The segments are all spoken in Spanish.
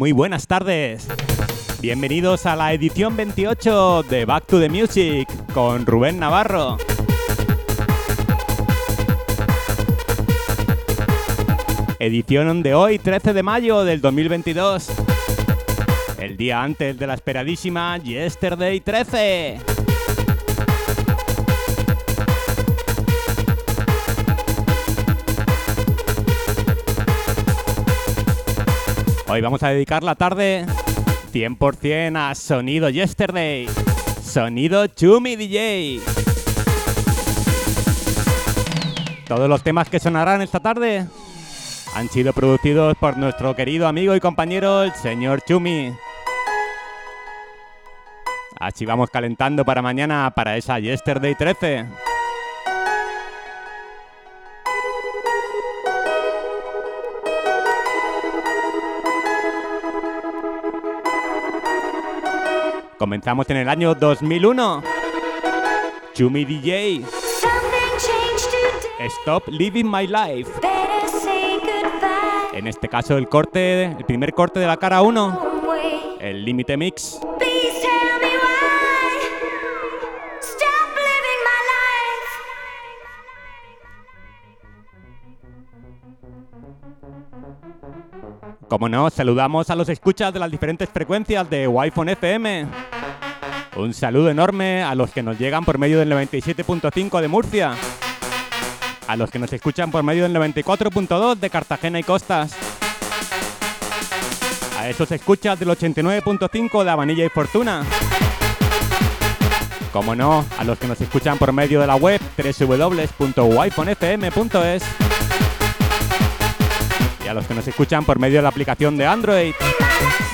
Muy buenas tardes. Bienvenidos a la edición 28 de Back to the Music con Rubén Navarro. Edición de hoy, 13 de mayo del 2022. El día antes de la esperadísima Yesterday 13. Hoy vamos a dedicar la tarde 100% a sonido Yesterday. Sonido Chumi DJ. Todos los temas que sonarán esta tarde han sido producidos por nuestro querido amigo y compañero, el señor Chumi. Así vamos calentando para mañana, para esa Yesterday 13. Comenzamos en el año 2001. Chumi DJ. Stop Living My Life. En este caso el corte, el primer corte de la cara 1, One way. el límite mix. Como no, saludamos a los escuchas de las diferentes frecuencias de Wi-Fi FM. Un saludo enorme a los que nos llegan por medio del 97.5 de Murcia. A los que nos escuchan por medio del 94.2 de Cartagena y Costas. A esos escuchas del 89.5 de Avanilla y Fortuna. Como no, a los que nos escuchan por medio de la web www.wifonfm.es a los que nos escuchan por medio de la aplicación de Android.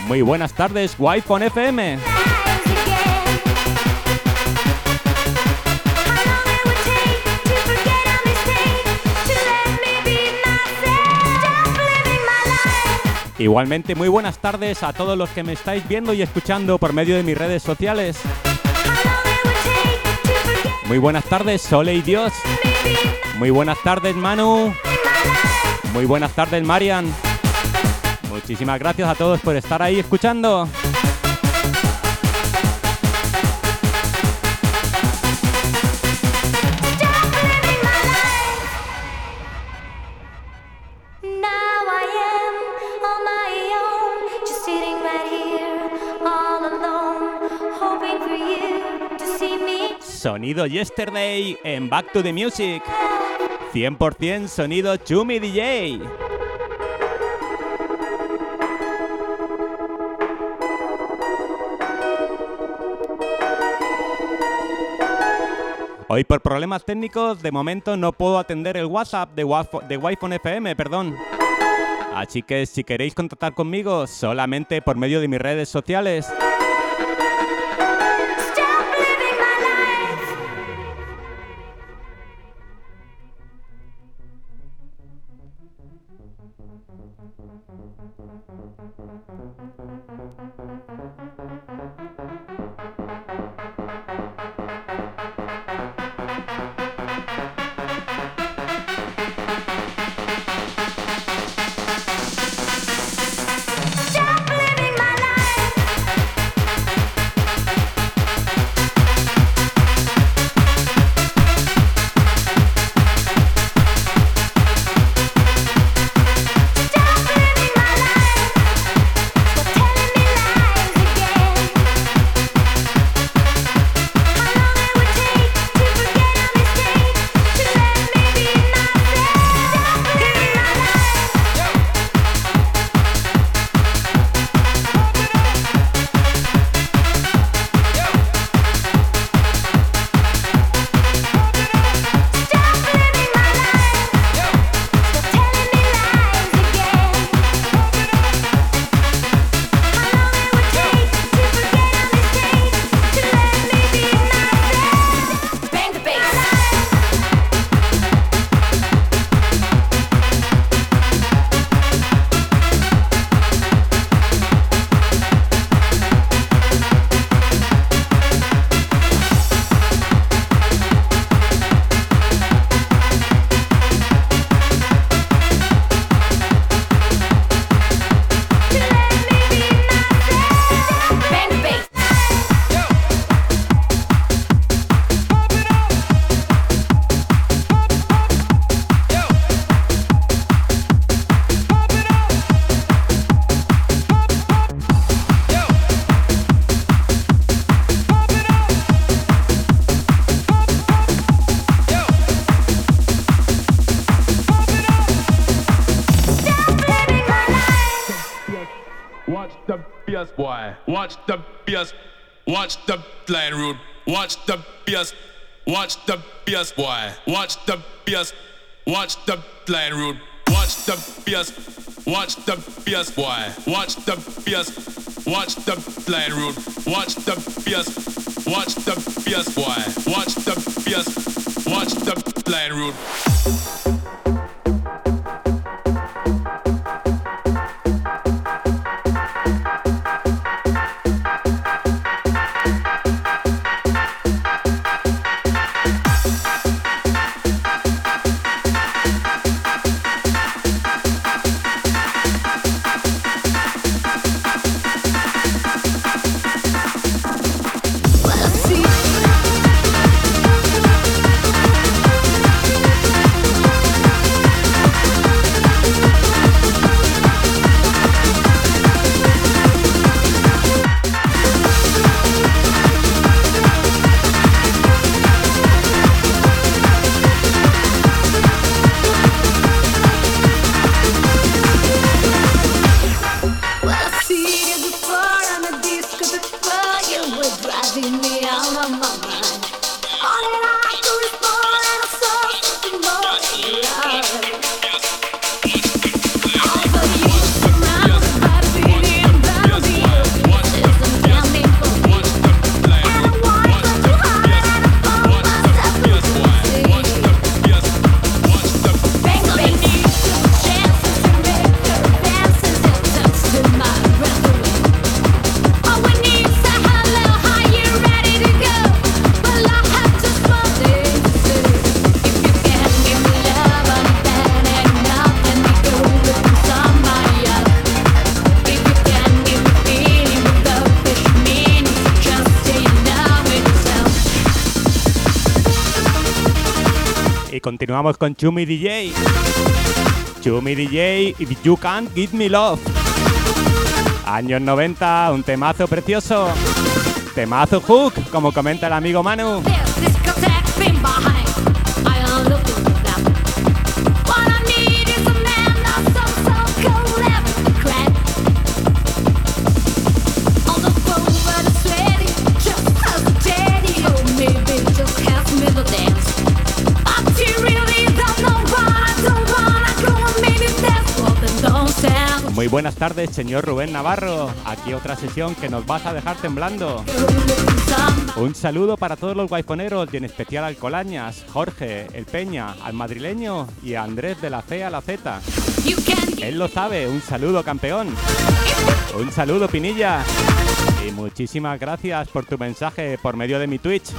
Muy buenas tardes, Wi-Fi FM. Igualmente, muy buenas tardes a todos los que me estáis viendo y escuchando por medio de mis redes sociales. Muy buenas tardes, Sole y Dios. Muy buenas tardes, Manu. Muy buenas tardes, Marian. Muchísimas gracias a todos por estar ahí escuchando. Sonido Yesterday en Back to the Music. 100% sonido Chumi DJ. Hoy por problemas técnicos de momento no puedo atender el WhatsApp de, de Wi-Fi FM, perdón. Así que si queréis contactar conmigo solamente por medio de mis redes sociales, Watch the BS boy. Watch the BS. Watch the plane route. Watch the BS. Watch the BS boy. Watch the BS. Watch the plane route. Watch the BS. Watch the BS boy. Watch the BS. Watch the plane route. Continuamos con Chumi DJ. Chumi DJ, If You Can't Give Me Love. Años 90, un temazo precioso. Temazo hook, como comenta el amigo Manu. Buenas tardes, señor Rubén Navarro. Aquí otra sesión que nos vas a dejar temblando. Un saludo para todos los guayponeros y en especial al Colañas, Jorge, el Peña, al madrileño y a Andrés de la C a la Z. Él lo sabe, un saludo campeón. Un saludo Pinilla. Y muchísimas gracias por tu mensaje por medio de mi Twitch.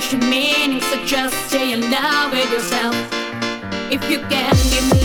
special meaning, so just stay in love with yourself. If you can give me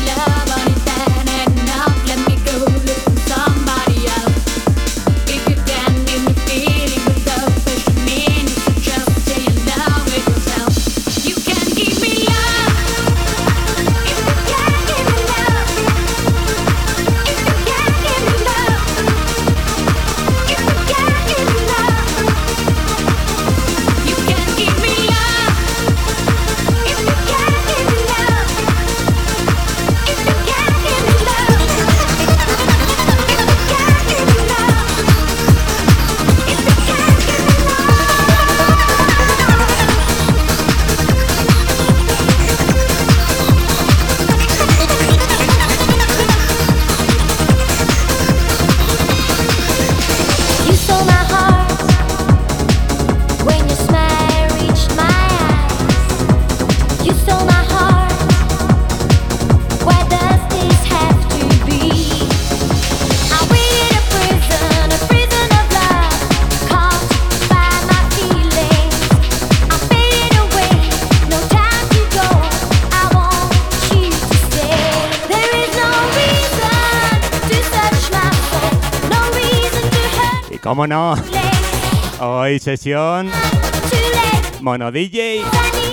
¿Cómo? Hoy sesión Mono DJ,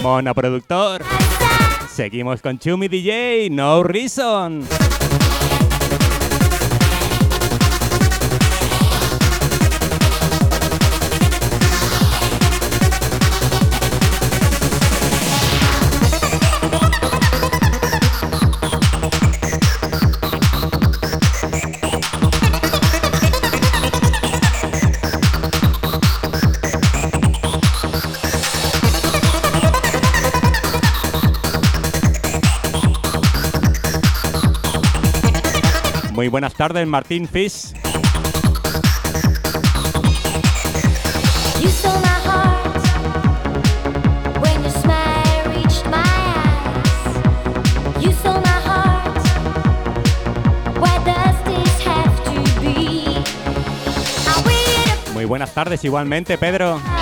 Mono Productor. Seguimos con Chumi DJ, No Reason. Muy buenas tardes, Martín Fish. Muy buenas tardes igualmente, Pedro.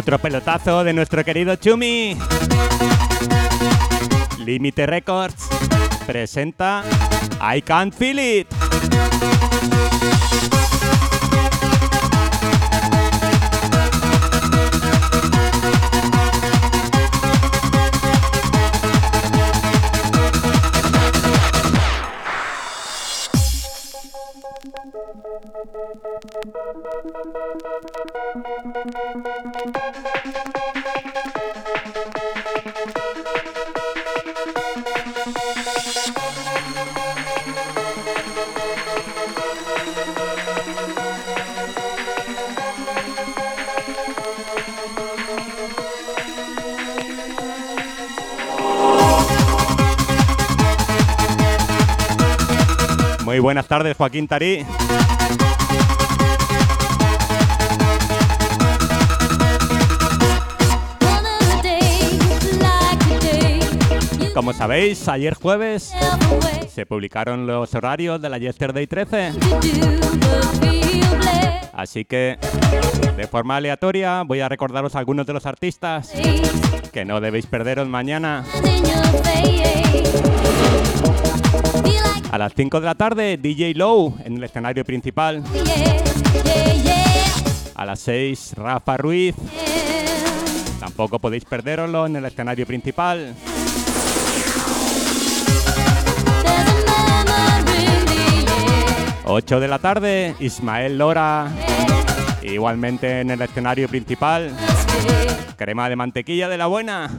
Otro pelotazo de nuestro querido Chumi. Límite Records presenta I Can't Feel It. Muy buenas tardes, Joaquín Tarí. Como sabéis, ayer jueves se publicaron los horarios de la Yesterday 13. Así que, de forma aleatoria, voy a recordaros algunos de los artistas que no debéis perderos mañana. A las 5 de la tarde, DJ Low en el escenario principal. A las 6, Rafa Ruiz. Tampoco podéis perderoslo en el escenario principal. 8 de la tarde, Ismael Lora. Igualmente en el escenario principal. Crema de mantequilla de la buena.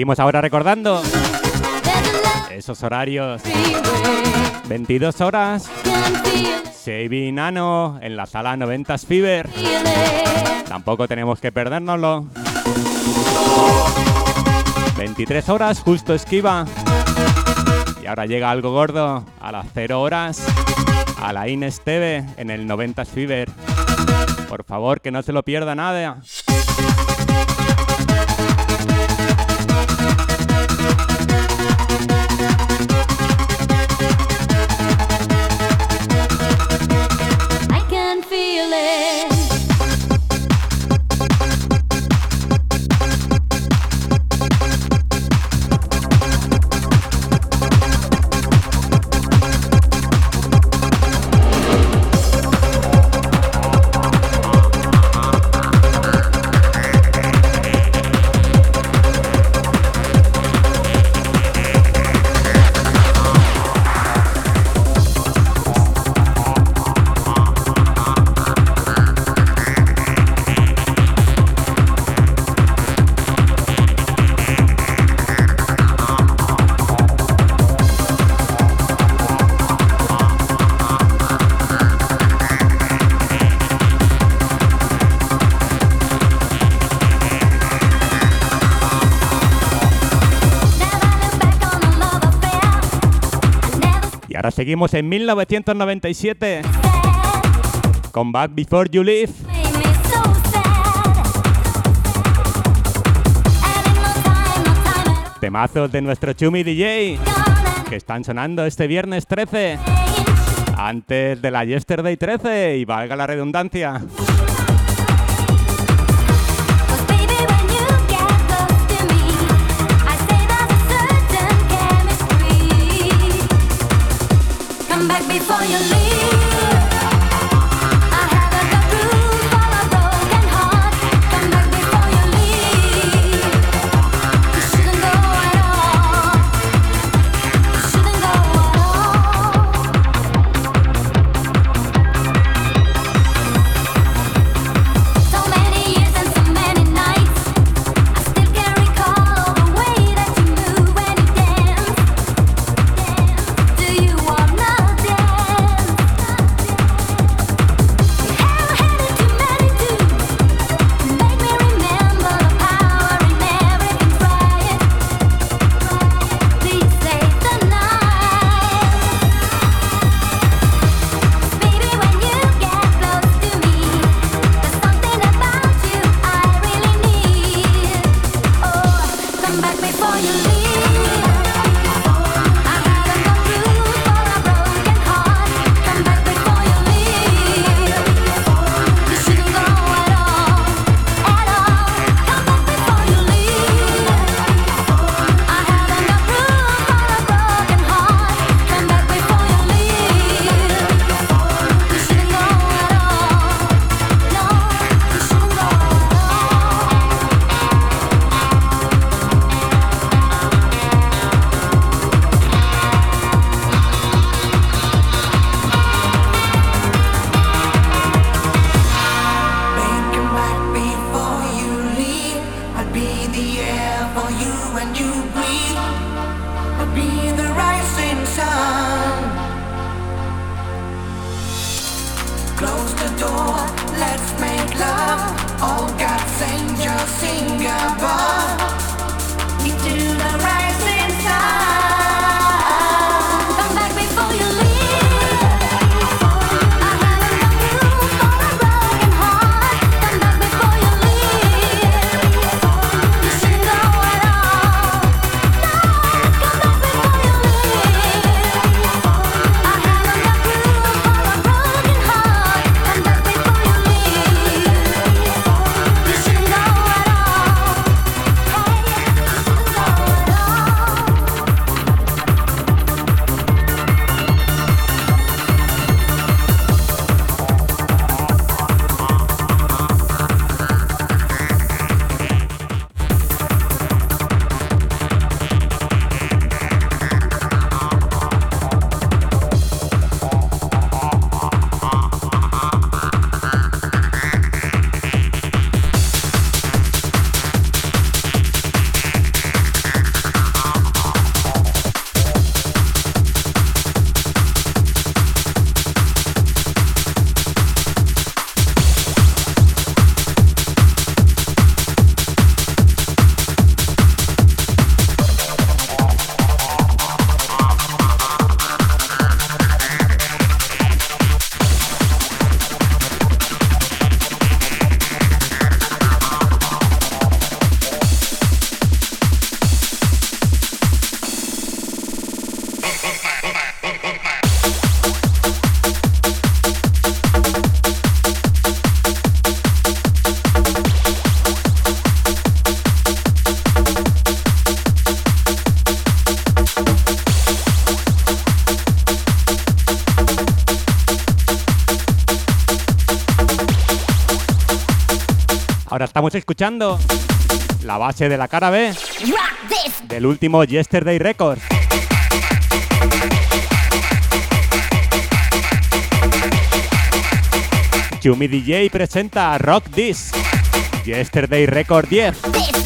Seguimos ahora recordando esos horarios. everywhere 22 horas, Shaving Nano en la sala 90s Fever. Tampoco tenemos que perdérnoslo. 23 horas, justo esquiva. Y ahora llega algo gordo a las 0 horas. A la Ines TV en el 90s Fever. Por favor, que no se lo pierda nada. Ahora seguimos en 1997 said con Back Before You Leave. Temazos de nuestro Chumi DJ que están sonando este viernes 13. change. Antes de la Yesterday 13 y valga la redundancia. You leave. Escuchando la base de la cara B del último Yesterday Records. Chumi DJ presenta Rock This. Yesterday Record 10.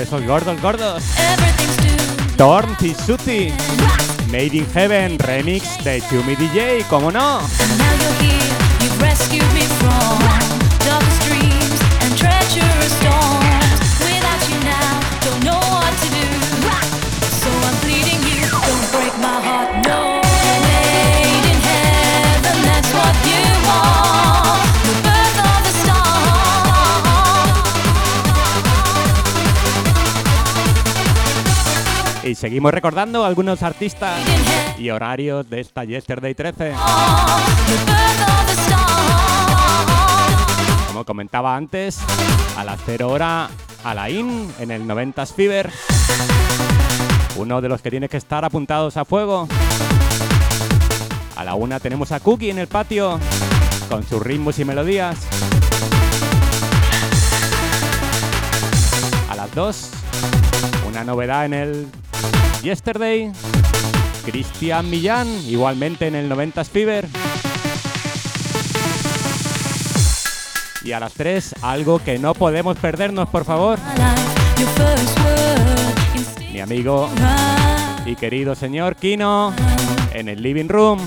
Cantadón de esos gordos gordos. Torn Suti. Made in Heaven remix de Chumi DJ, ¿cómo no? And now Y seguimos recordando algunos artistas y horarios de esta Yesterday 13. the birth of the star. Como comentaba antes, a las 0 hora Alain en el 90s Fever. Uno de los que tiene que estar apuntados a fuego. A la una tenemos a Cookie en el patio con sus ritmos y melodías. A las 2, una novedad en el Yesterday. Cristian Millán, igualmente en el 90s Fever. Y a las 3, algo que no podemos perdernos, por favor. Mi amigo y querido señor Kino en el living room.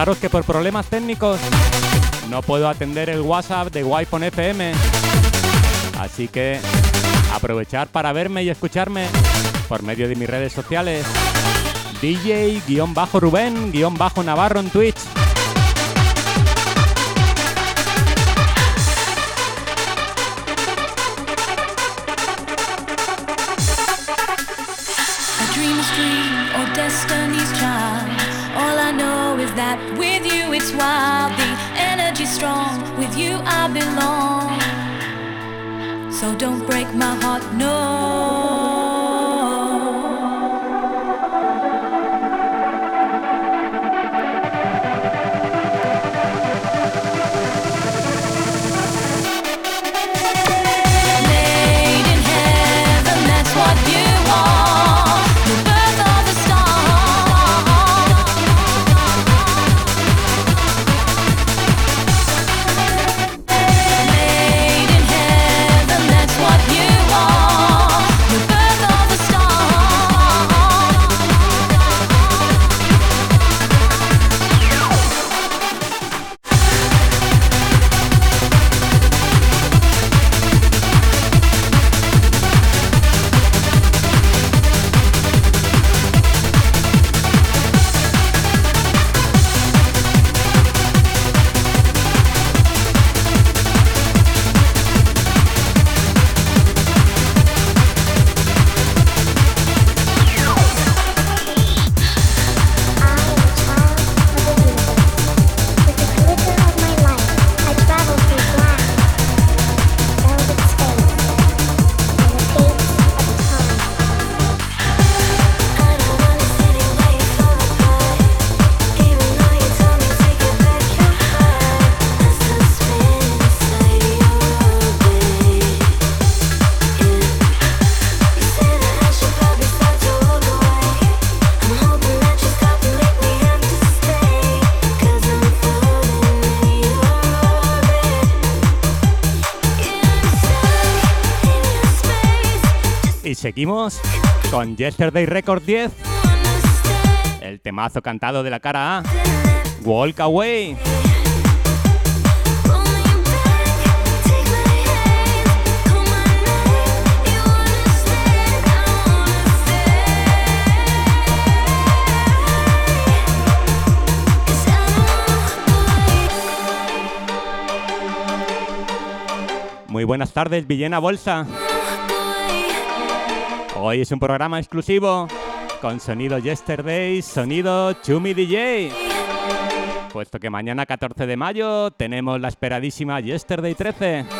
Recordaros que por problemas técnicos no puedo atender el WhatsApp de Wi-Fi FM. Así que aprovechar para verme y escucharme por medio de mis redes sociales. DJ-Rubén-Navarro en Twitch. Break my seguimos con Yesterday Record 10, el temazo cantado de la cara A, Walk Away. Muy buenas tardes, Villena Bolsa. Hoy es un programa exclusivo con sonido Yesterday, sonido Chumi DJ. Puesto que mañana 14 de mayo tenemos la esperadísima Yesterday 13.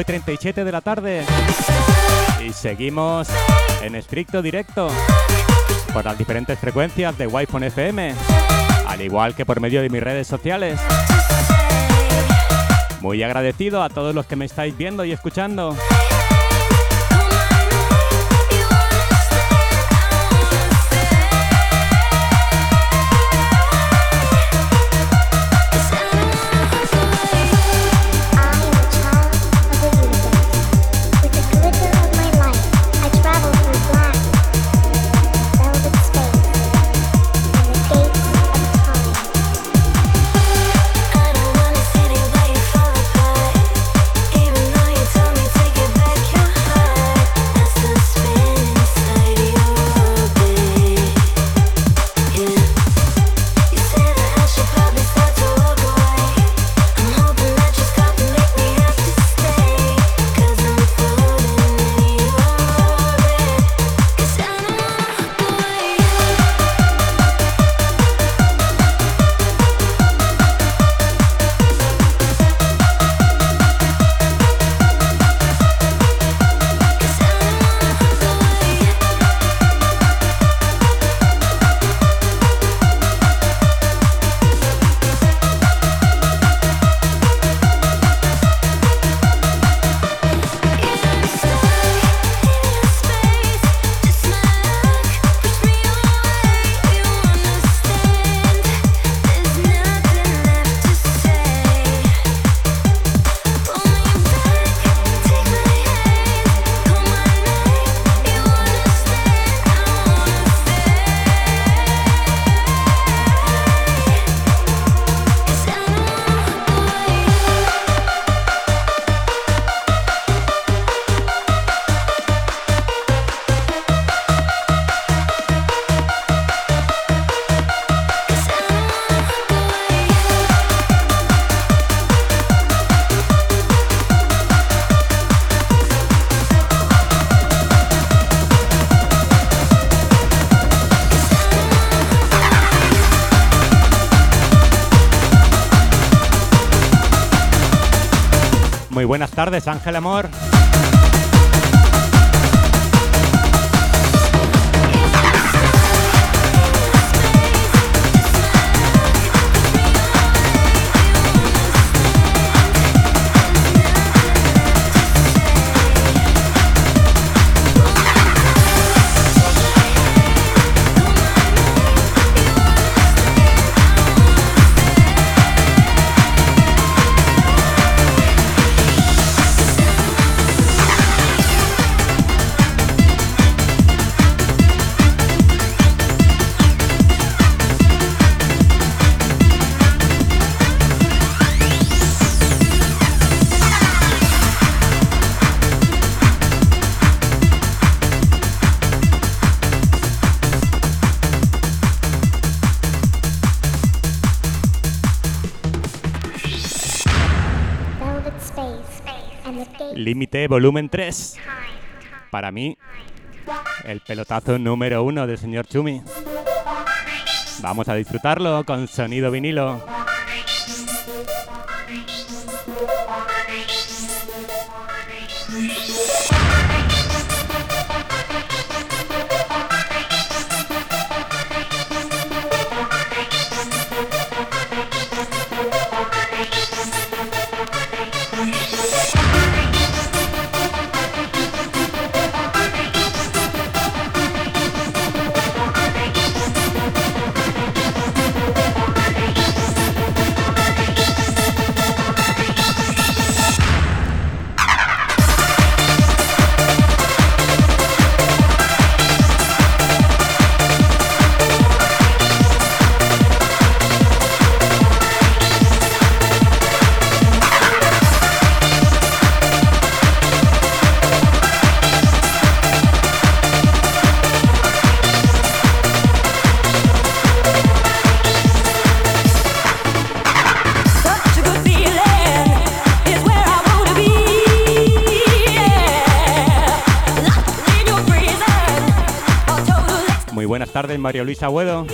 Y 37 de la tarde. Y seguimos en estricto directo por las diferentes frecuencias de Wi-Fi FM, al igual que por medio de mis redes sociales. Muy agradecido a todos los que me estáis viendo y escuchando. Tardes, Ángel Amor. Volumen 3. Para mí, el pelotazo número uno del señor Chumi. Vamos a disfrutarlo con sonido vinilo. Tardes, Mario Luis Agüedo.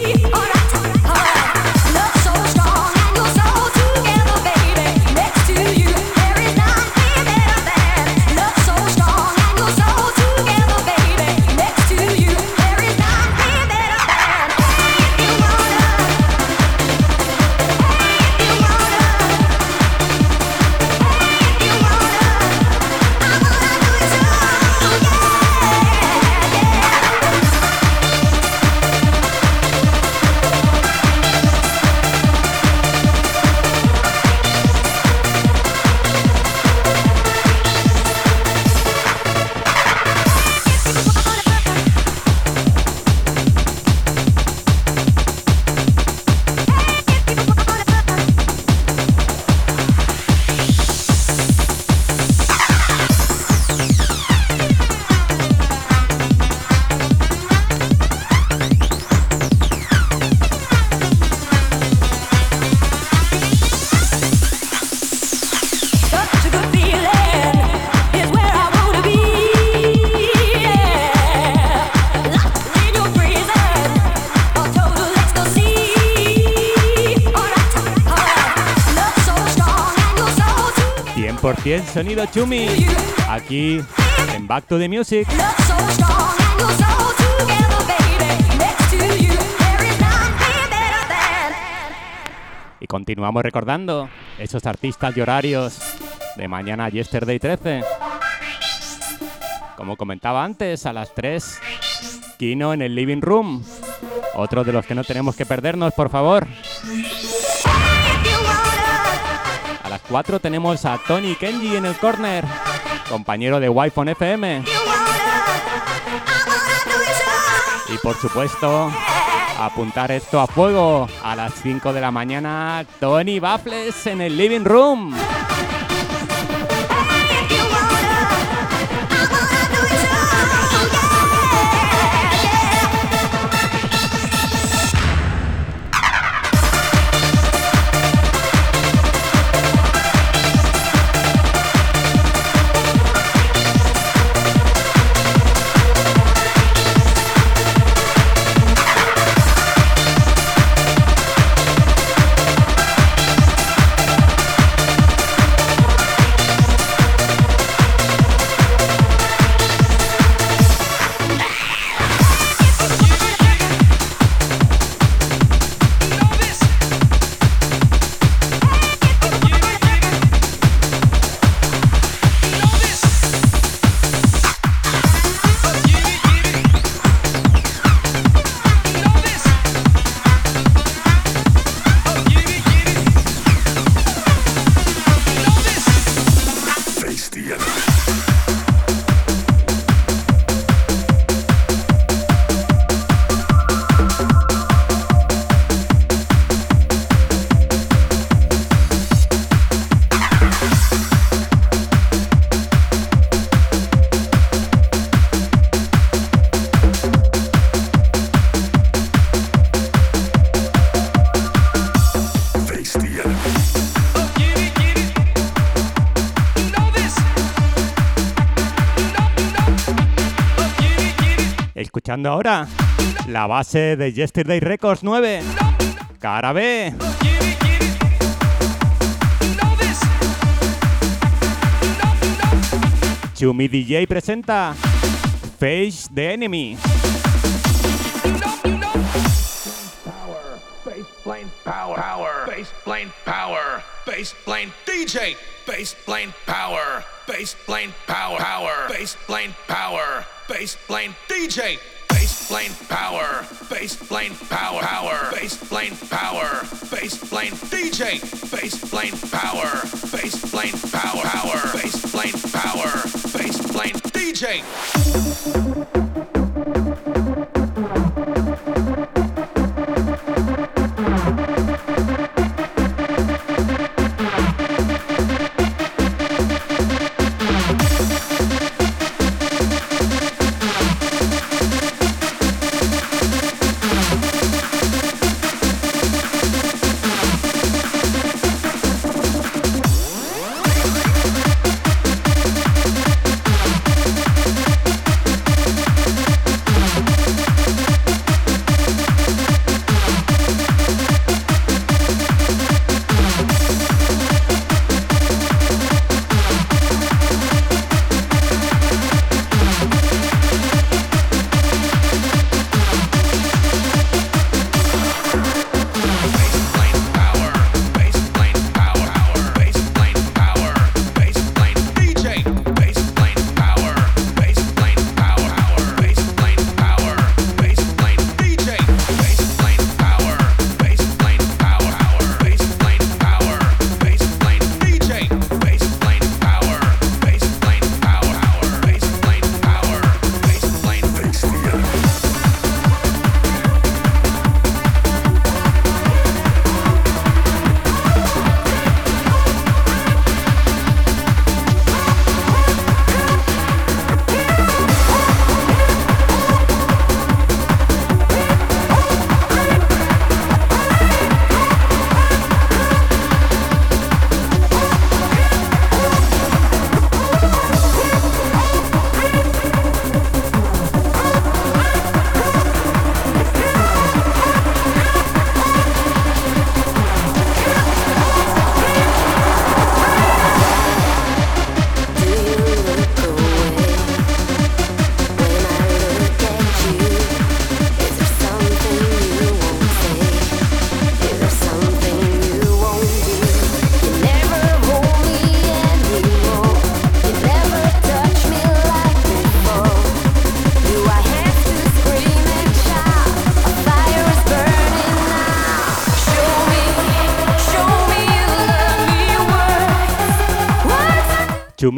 Sonido Chumi. Aquí en Back to the Music. Y continuamos recordando esos artistas y horarios de mañana Yesterday 13. Como comentaba antes, a las 3, Kino en el Living Room. Otro de los que no tenemos que perdernos, por favor. 4 tenemos a Tony Kenji en el corner, compañero de Wi-Fi FM. Y por supuesto, apuntar esto a fuego. A las 5 de la mañana, Tony Baffles en el Living Room. Escuchando ahora la base de Yesterday Records 9. Cara B. Chumi DJ presenta Face the Enemy. Bass plane power, power, bass plane power, bass plane DJ, bass plane power, bass plane power, power, bass plane power, bass plane DJ, Baseline power. Baseline power. Power. Baseline power. Baseline DJ. plane power. Baseline power. Power. Baseline power. Baseline DJ.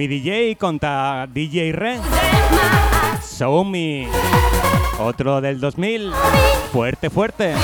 Chumi DJ contra DJ Ren. Show Me. Otro del 2000. Fuerte, fuerte.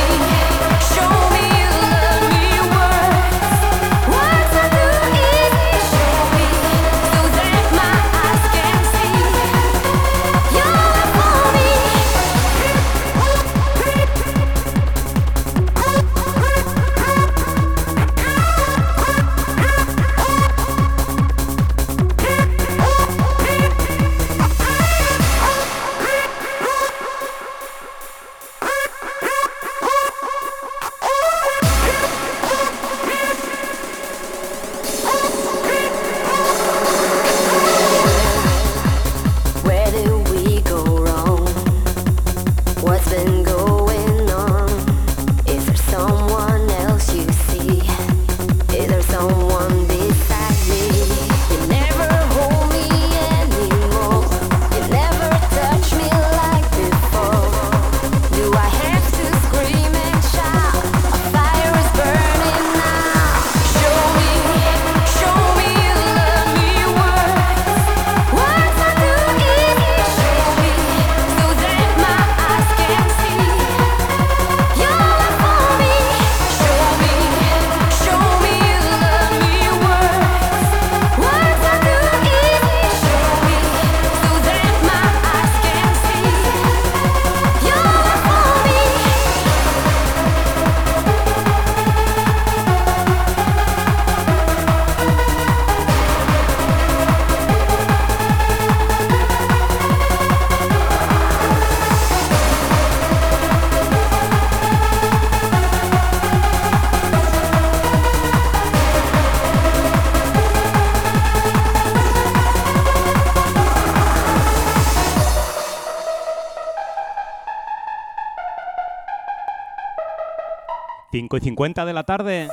5 y 50 de la tarde.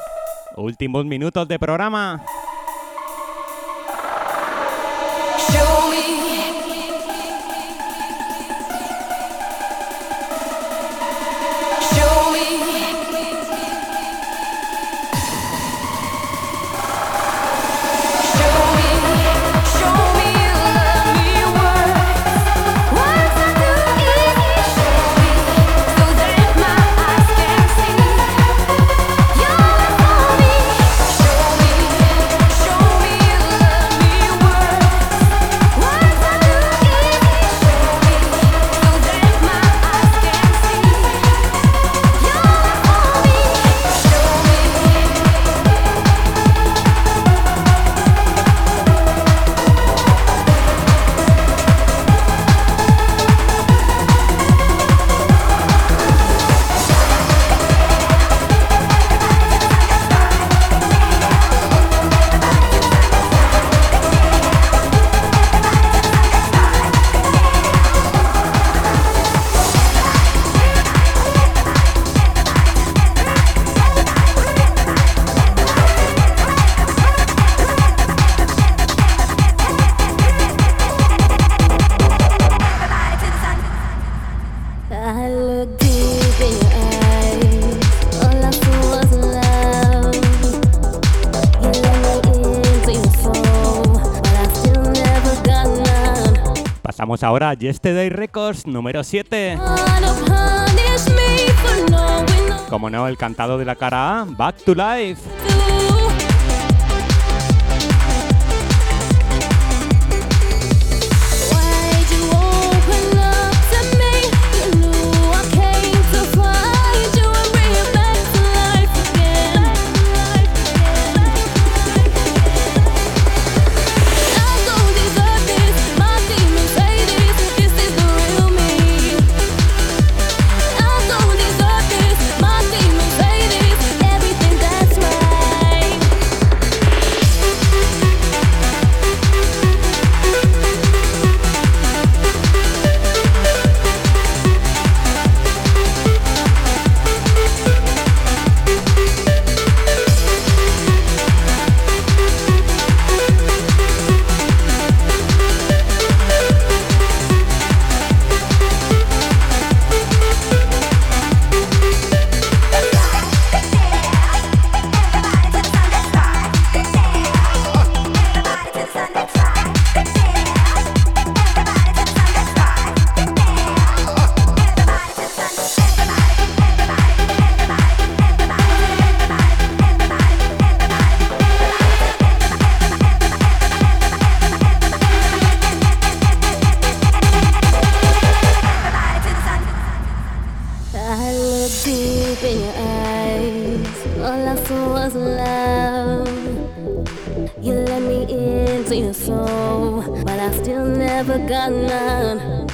Últimos minutos de programa. Show me. Pasamos ahora a Yesterday Records número 7. Wanna punish me for knowing all Como no, el cantado de la cara A, Back to Life. I looked deep in your eyes. All I saw was love. You let me into your soul, but I still never got none.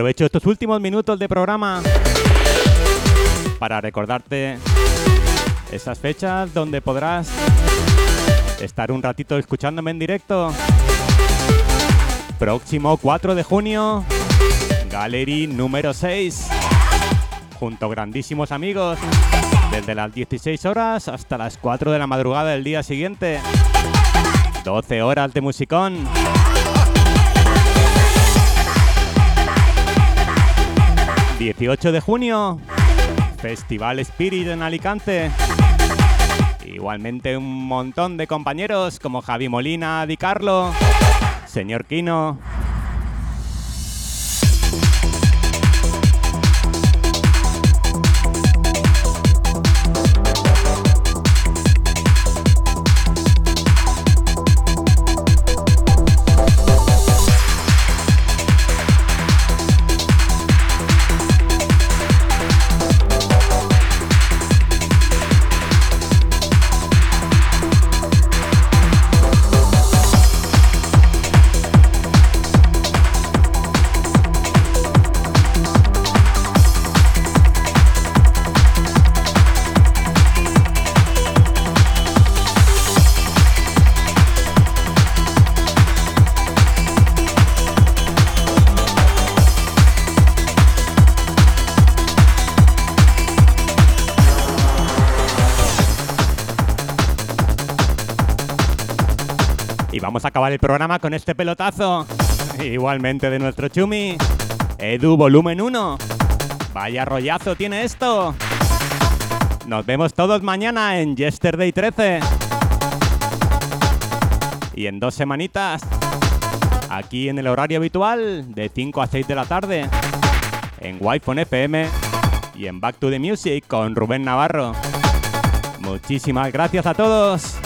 Aprovecho estos últimos minutos de programa para recordarte esas fechas donde podrás estar un ratito escuchándome en directo. Próximo 4 de junio, Gallery número 6, junto a grandísimos amigos, desde las 16 horas hasta las 4 de la madrugada del día siguiente. 12 horas de musicón. 18 de junio, Festival Spirit en Alicante. Igualmente un montón de compañeros como Javi Molina, Di Carlo, Señor Kino. Vamos a acabar el programa con este pelotazo. Igualmente de nuestro Chumi. Edu Volumen 1. Vaya rollazo tiene esto. Nos vemos todos mañana en Yesterday 13. Y en dos semanitas, aquí en el horario habitual, de 5 a 6 de la tarde, en Wi-Fi FM y en Back to the Music con Rubén Navarro. Muchísimas gracias a todos.